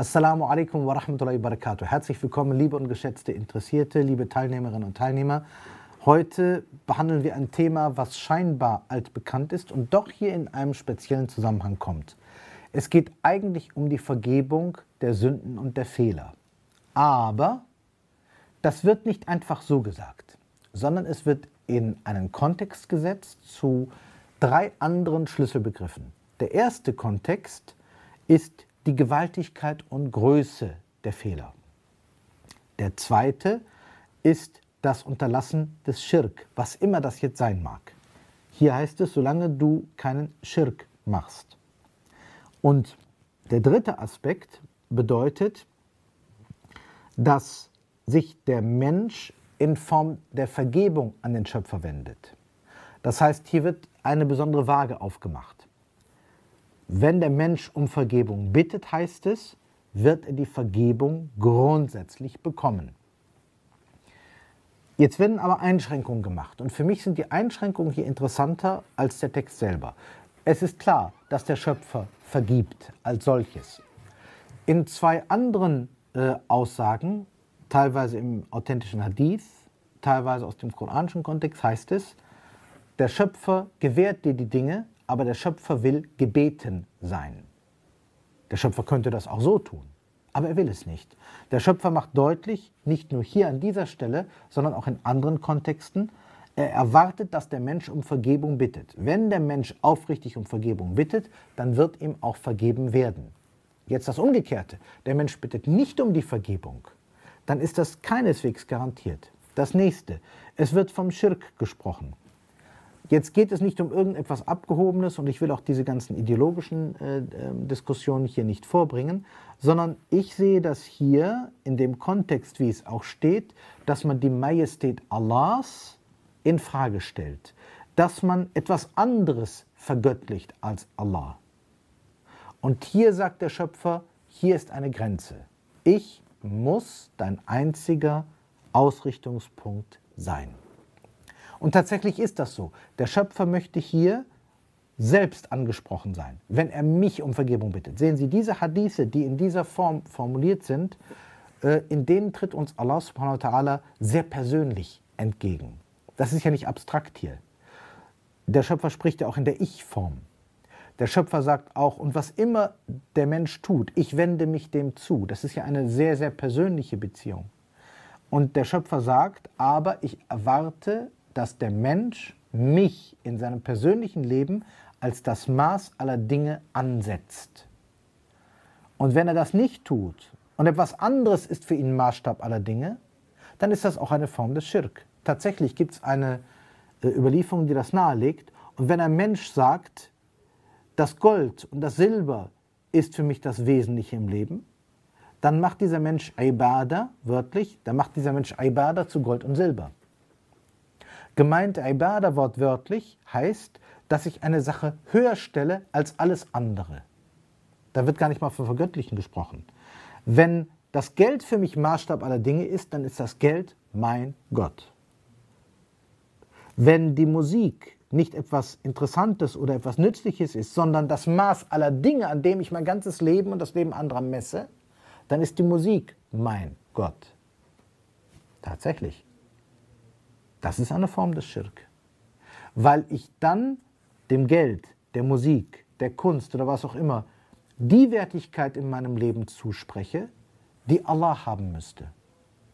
Assalamu alaikum wa rahmatullahi wa barakatuh. Herzlich willkommen, liebe und geschätzte Interessierte, liebe Teilnehmerinnen und Teilnehmer. Heute behandeln wir ein Thema, was scheinbar altbekannt ist und doch hier in einem speziellen Zusammenhang kommt. Es geht eigentlich um die Vergebung der Sünden und der Fehler. Aber das wird nicht einfach so gesagt, sondern es wird in einen Kontext gesetzt zu drei anderen Schlüsselbegriffen. Der erste Kontext ist die Gewaltigkeit und Größe der Fehler. Der zweite ist das Unterlassen des Schirk, was immer das jetzt sein mag. Hier heißt es, solange du keinen Schirk machst. Und der dritte Aspekt bedeutet, dass sich der Mensch in Form der Vergebung an den Schöpfer wendet. Das heißt, hier wird eine besondere Waage aufgemacht. Wenn der Mensch um Vergebung bittet, heißt es, wird er die Vergebung grundsätzlich bekommen. Jetzt werden aber Einschränkungen gemacht. Und für mich sind die Einschränkungen hier interessanter als der Text selber. Es ist klar, dass der Schöpfer vergibt als solches. In zwei anderen äh, Aussagen, teilweise im authentischen Hadith, teilweise aus dem koranischen Kontext, heißt es, der Schöpfer gewährt dir die Dinge, aber der Schöpfer will gebeten sein. Der Schöpfer könnte das auch so tun, aber er will es nicht. Der Schöpfer macht deutlich, nicht nur hier an dieser Stelle, sondern auch in anderen Kontexten, er erwartet, dass der Mensch um Vergebung bittet. Wenn der Mensch aufrichtig um Vergebung bittet, dann wird ihm auch vergeben werden. Jetzt das Umgekehrte. Der Mensch bittet nicht um die Vergebung, dann ist das keineswegs garantiert. Das nächste. Es wird vom Schirk gesprochen. Jetzt geht es nicht um irgendetwas Abgehobenes und ich will auch diese ganzen ideologischen äh, ähm, Diskussionen hier nicht vorbringen, sondern ich sehe das hier in dem Kontext, wie es auch steht, dass man die Majestät Allahs in Frage stellt, dass man etwas anderes vergöttlicht als Allah. Und hier sagt der Schöpfer, hier ist eine Grenze. Ich muss dein einziger Ausrichtungspunkt sein. Und tatsächlich ist das so. Der Schöpfer möchte hier selbst angesprochen sein, wenn er mich um Vergebung bittet. Sehen Sie, diese Hadithe, die in dieser Form formuliert sind, äh, in denen tritt uns Allah subhanahu wa ta'ala sehr persönlich entgegen. Das ist ja nicht abstrakt hier. Der Schöpfer spricht ja auch in der Ich-Form. Der Schöpfer sagt auch, und was immer der Mensch tut, ich wende mich dem zu. Das ist ja eine sehr, sehr persönliche Beziehung. Und der Schöpfer sagt, aber ich erwarte dass der Mensch mich in seinem persönlichen Leben als das Maß aller Dinge ansetzt. Und wenn er das nicht tut und etwas anderes ist für ihn Maßstab aller Dinge, dann ist das auch eine Form des Schirk. Tatsächlich gibt es eine äh, Überlieferung, die das nahelegt. Und wenn ein Mensch sagt, das Gold und das Silber ist für mich das Wesentliche im Leben, dann macht dieser Mensch Ibadah, wörtlich, dann macht dieser Mensch Ibadah zu Gold und Silber. Gemeint Ibadah wortwörtlich heißt, dass ich eine Sache höher stelle als alles andere. Da wird gar nicht mal von Vergöttlichen gesprochen. Wenn das Geld für mich Maßstab aller Dinge ist, dann ist das Geld mein Gott. Wenn die Musik nicht etwas Interessantes oder etwas Nützliches ist, sondern das Maß aller Dinge, an dem ich mein ganzes Leben und das Leben anderer messe, dann ist die Musik mein Gott. Tatsächlich. Das ist eine Form des Schirk. Weil ich dann dem Geld, der Musik, der Kunst oder was auch immer die Wertigkeit in meinem Leben zuspreche, die Allah haben müsste.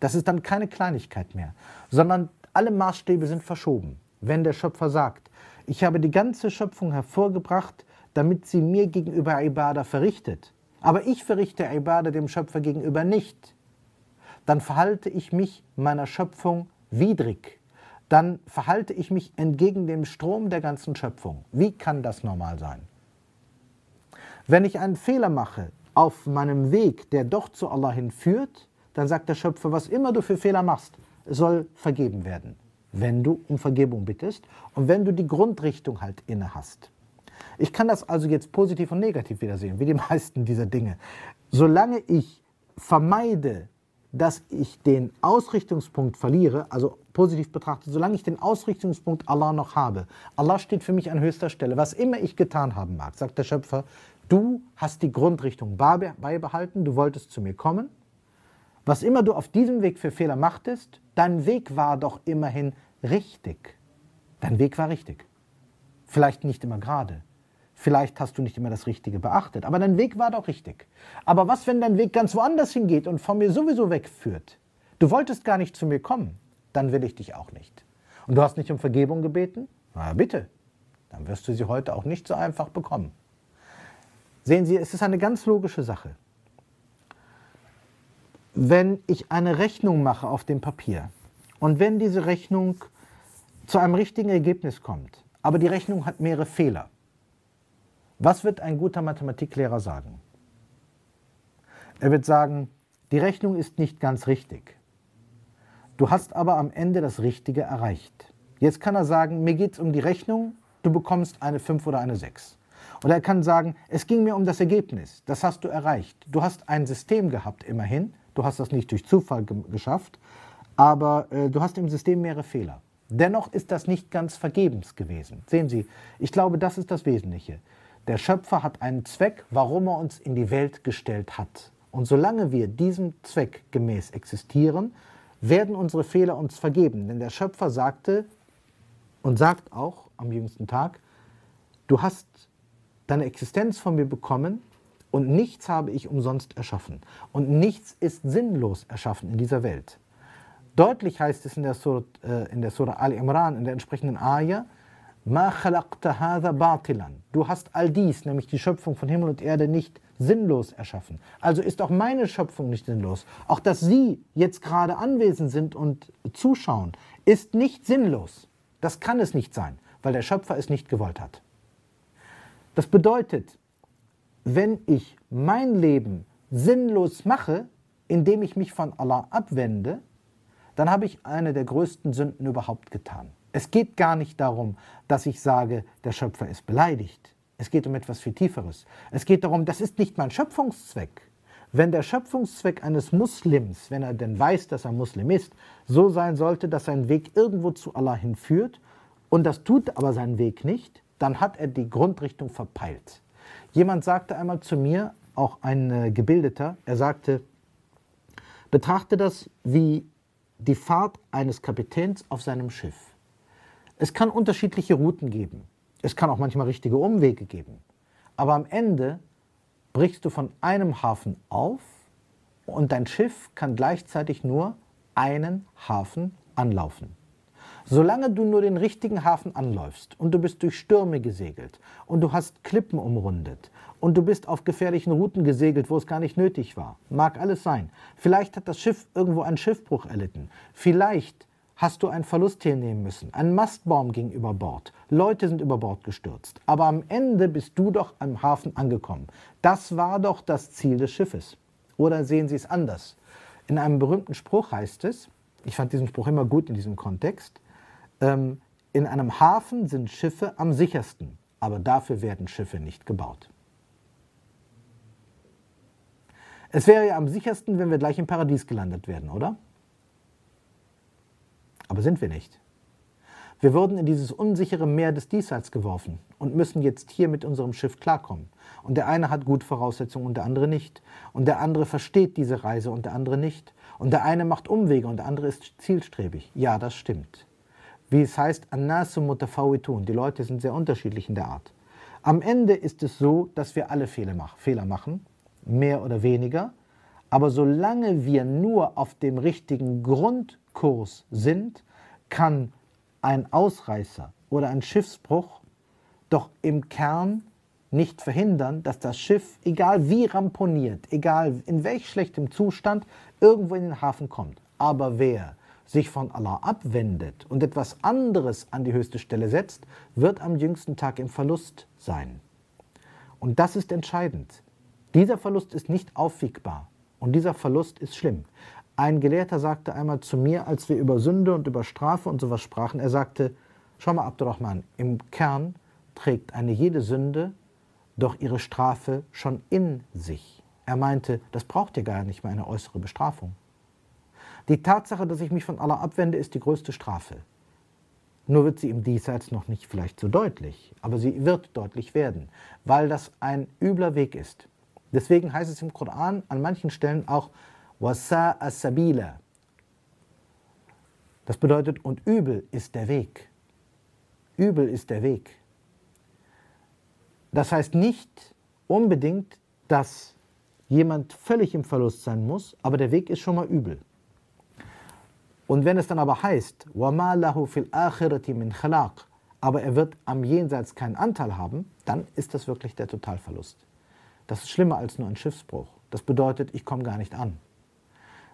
Das ist dann keine Kleinigkeit mehr, sondern alle Maßstäbe sind verschoben. Wenn der Schöpfer sagt, ich habe die ganze Schöpfung hervorgebracht, damit sie mir gegenüber Ibadah verrichtet, aber ich verrichte Ibadah dem Schöpfer gegenüber nicht, dann verhalte ich mich meiner Schöpfung widrig dann verhalte ich mich entgegen dem Strom der ganzen Schöpfung. Wie kann das normal sein? Wenn ich einen Fehler mache auf meinem Weg, der doch zu Allah hinführt, dann sagt der Schöpfer, was immer du für Fehler machst, soll vergeben werden, wenn du um Vergebung bittest und wenn du die Grundrichtung halt inne hast. Ich kann das also jetzt positiv und negativ wiedersehen, wie die meisten dieser Dinge. Solange ich vermeide, dass ich den Ausrichtungspunkt verliere, also positiv betrachtet, solange ich den Ausrichtungspunkt Allah noch habe, Allah steht für mich an höchster Stelle, was immer ich getan haben mag, sagt der Schöpfer, du hast die Grundrichtung beibehalten, du wolltest zu mir kommen, was immer du auf diesem Weg für Fehler machtest, dein Weg war doch immerhin richtig. Dein Weg war richtig. Vielleicht nicht immer gerade. Vielleicht hast du nicht immer das Richtige beachtet, aber dein Weg war doch richtig. Aber was, wenn dein Weg ganz woanders hingeht und von mir sowieso wegführt? Du wolltest gar nicht zu mir kommen, dann will ich dich auch nicht. Und du hast nicht um Vergebung gebeten? Na bitte, dann wirst du sie heute auch nicht so einfach bekommen. Sehen Sie, es ist eine ganz logische Sache wenn ich eine Rechnung mache auf dem Papier und wenn diese Rechnung zu einem richtigen Ergebnis kommt, aber die Rechnung hat mehrere Fehler, was wird ein guter Mathematiklehrer sagen? Er wird sagen, die Rechnung ist nicht ganz richtig. Du hast aber am Ende das Richtige erreicht. Jetzt kann er sagen, mir geht es um die Rechnung, du bekommst eine 5 oder eine 6. Oder er kann sagen, es ging mir um das Ergebnis, das hast du erreicht. Du hast ein System gehabt immerhin, Du hast das nicht durch Zufall ge geschafft, aber äh, du hast im System mehrere Fehler. Dennoch ist das nicht ganz vergebens gewesen. Sehen Sie, ich glaube, das ist das Wesentliche. Der Schöpfer hat einen Zweck, warum er uns in die Welt gestellt hat. Und solange wir diesem Zweck gemäß existieren, werden unsere Fehler uns vergeben. Denn der Schöpfer sagte und sagt auch am jüngsten Tag, du hast deine Existenz von mir bekommen, und nichts habe ich umsonst erschaffen. Und nichts ist sinnlos erschaffen in dieser Welt. Deutlich heißt es in der Surah, äh, in der Surah Al-Imran, in der entsprechenden Ayah, Ma batilan. Du hast all dies, nämlich die Schöpfung von Himmel und Erde, nicht sinnlos erschaffen. Also ist auch meine Schöpfung nicht sinnlos. Auch dass Sie jetzt gerade anwesend sind und zuschauen, ist nicht sinnlos. Das kann es nicht sein, weil der Schöpfer es nicht gewollt hat. Das bedeutet, wenn ich mein Leben sinnlos mache, indem ich mich von Allah abwende, dann habe ich eine der größten Sünden überhaupt getan. Es geht gar nicht darum, dass ich sage, der Schöpfer ist beleidigt. Es geht um etwas viel Tieferes. Es geht darum, das ist nicht mein Schöpfungszweck. Wenn der Schöpfungszweck eines Muslims, wenn er denn weiß, dass er Muslim ist, so sein sollte, dass sein Weg irgendwo zu Allah hinführt, und das tut aber sein Weg nicht, dann hat er die Grundrichtung verpeilt. Jemand sagte einmal zu mir, auch ein äh, Gebildeter, er sagte, betrachte das wie die Fahrt eines Kapitäns auf seinem Schiff. Es kann unterschiedliche Routen geben. Es kann auch manchmal richtige Umwege geben. Aber am Ende brichst du von einem Hafen auf und dein Schiff kann gleichzeitig nur einen Hafen anlaufen. Solange du nur den richtigen Hafen anläufst und du bist durch Stürme gesegelt und du hast Klippen umrundet und du bist auf gefährlichen Routen gesegelt, wo es gar nicht nötig war, mag alles sein. Vielleicht hat das Schiff irgendwo einen Schiffbruch erlitten. Vielleicht hast du einen Verlust hinnehmen müssen. Ein Mastbaum ging über Bord. Leute sind über Bord gestürzt. Aber am Ende bist du doch am Hafen angekommen. Das war doch das Ziel des Schiffes. Oder sehen Sie es anders? In einem berühmten Spruch heißt es, ich fand diesen Spruch immer gut in diesem Kontext, ähm, in einem Hafen sind Schiffe am sichersten, aber dafür werden Schiffe nicht gebaut. Es wäre ja am sichersten, wenn wir gleich im Paradies gelandet werden, oder? Aber sind wir nicht. Wir wurden in dieses unsichere Meer des Diesseits geworfen und müssen jetzt hier mit unserem Schiff klarkommen. Und der eine hat gute Voraussetzungen und der andere nicht. Und der andere versteht diese Reise und der andere nicht. Und der eine macht Umwege und der andere ist zielstrebig. Ja, das stimmt wie es heißt, Annasu mutafawitun. Die Leute sind sehr unterschiedlich in der Art. Am Ende ist es so, dass wir alle Fehler machen, mehr oder weniger. Aber solange wir nur auf dem richtigen Grundkurs sind, kann ein Ausreißer oder ein Schiffsbruch doch im Kern nicht verhindern, dass das Schiff, egal wie ramponiert, egal in welch schlechtem Zustand, irgendwo in den Hafen kommt. Aber wer sich von Allah abwendet und etwas anderes an die höchste Stelle setzt, wird am jüngsten Tag im Verlust sein. Und das ist entscheidend. Dieser Verlust ist nicht aufwiegbar und dieser Verlust ist schlimm. Ein Gelehrter sagte einmal zu mir, als wir über Sünde und über Strafe und sowas sprachen, er sagte, schau mal Abdurrahman, im Kern trägt eine jede Sünde doch ihre Strafe schon in sich. Er meinte, das braucht ja gar nicht mehr eine äußere Bestrafung. Die Tatsache, dass ich mich von Allah abwende, ist die größte Strafe. Nur wird sie im Diesseits noch nicht vielleicht so deutlich, aber sie wird deutlich werden, weil das ein übler Weg ist. Deswegen heißt es im Koran an manchen Stellen auch Wasa. Das bedeutet, und übel ist der Weg. Übel ist der Weg. Das heißt nicht unbedingt, dass jemand völlig im Verlust sein muss, aber der Weg ist schon mal übel. Und wenn es dann aber heißt, aber er wird am Jenseits keinen Anteil haben, dann ist das wirklich der Totalverlust. Das ist schlimmer als nur ein Schiffsbruch. Das bedeutet, ich komme gar nicht an.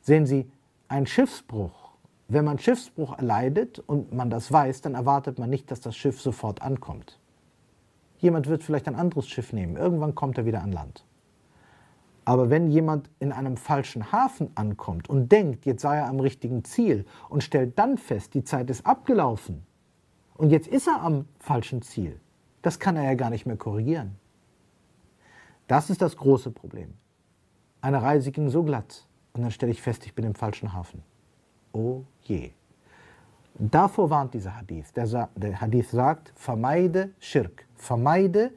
Sehen Sie, ein Schiffsbruch, wenn man Schiffsbruch erleidet und man das weiß, dann erwartet man nicht, dass das Schiff sofort ankommt. Jemand wird vielleicht ein anderes Schiff nehmen, irgendwann kommt er wieder an Land. Aber wenn jemand in einem falschen Hafen ankommt und denkt, jetzt sei er am richtigen Ziel und stellt dann fest, die Zeit ist abgelaufen und jetzt ist er am falschen Ziel, das kann er ja gar nicht mehr korrigieren. Das ist das große Problem. Eine Reise ging so glatt und dann stelle ich fest, ich bin im falschen Hafen. Oh je. Davor warnt dieser Hadith. Der, der Hadith sagt, vermeide Schirk, vermeide,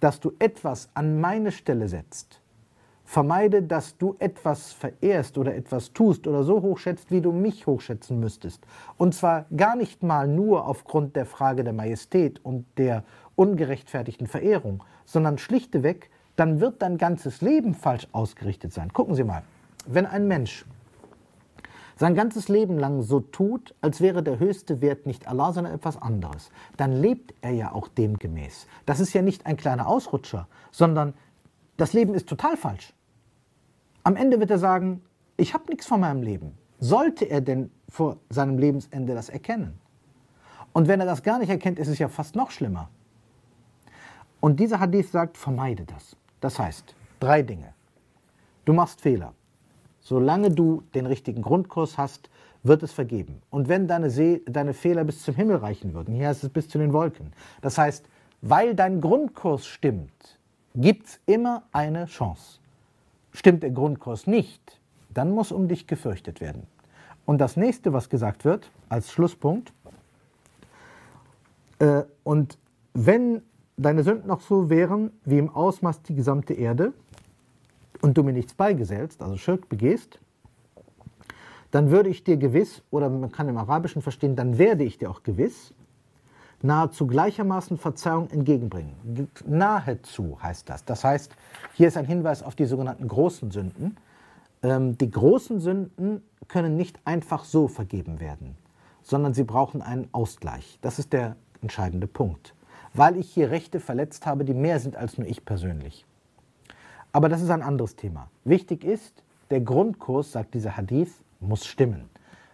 dass du etwas an meine Stelle setzt Vermeide, dass du etwas verehrst oder etwas tust oder so hochschätzt, wie du mich hochschätzen müsstest. Und zwar gar nicht mal nur aufgrund der Frage der Majestät und der ungerechtfertigten Verehrung, sondern schlichteweg, dann wird dein ganzes Leben falsch ausgerichtet sein. Gucken Sie mal, wenn ein Mensch sein ganzes Leben lang so tut, als wäre der höchste Wert nicht Allah, sondern etwas anderes, dann lebt er ja auch demgemäß. Das ist ja nicht ein kleiner Ausrutscher, sondern das Leben ist total falsch. Am Ende wird er sagen, ich habe nichts von meinem Leben. Sollte er denn vor seinem Lebensende das erkennen? Und wenn er das gar nicht erkennt, ist es ja fast noch schlimmer. Und dieser Hadith sagt, vermeide das. Das heißt, drei Dinge. Du machst Fehler. Solange du den richtigen Grundkurs hast, wird es vergeben. Und wenn deine, See, deine Fehler bis zum Himmel reichen würden, hier heißt es bis zu den Wolken. Das heißt, weil dein Grundkurs stimmt, gibt es immer eine Chance. Stimmt der Grundkurs nicht, dann muss um dich gefürchtet werden. Und das nächste, was gesagt wird, als Schlusspunkt, äh, und wenn deine Sünden noch so wären wie im Ausmaß die gesamte Erde und du mir nichts beigesellst, also Schirk begehst, dann würde ich dir gewiss, oder man kann im Arabischen verstehen, dann werde ich dir auch gewiss nahezu gleichermaßen Verzeihung entgegenbringen. Nahezu heißt das. Das heißt, hier ist ein Hinweis auf die sogenannten großen Sünden. Ähm, die großen Sünden können nicht einfach so vergeben werden, sondern sie brauchen einen Ausgleich. Das ist der entscheidende Punkt. Weil ich hier Rechte verletzt habe, die mehr sind als nur ich persönlich. Aber das ist ein anderes Thema. Wichtig ist, der Grundkurs, sagt dieser Hadith, muss stimmen.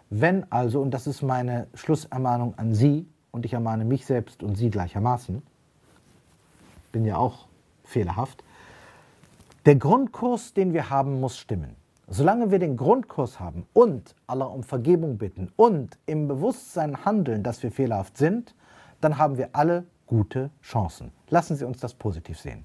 Wenn also, und das ist meine Schlussermahnung an Sie, und ich ermahne mich selbst und Sie gleichermaßen, bin ja auch fehlerhaft, der Grundkurs, den wir haben, muss stimmen. Solange wir den Grundkurs haben und Allah um Vergebung bitten und im Bewusstsein handeln, dass wir fehlerhaft sind, dann haben wir alle gute Chancen. Lassen Sie uns das positiv sehen.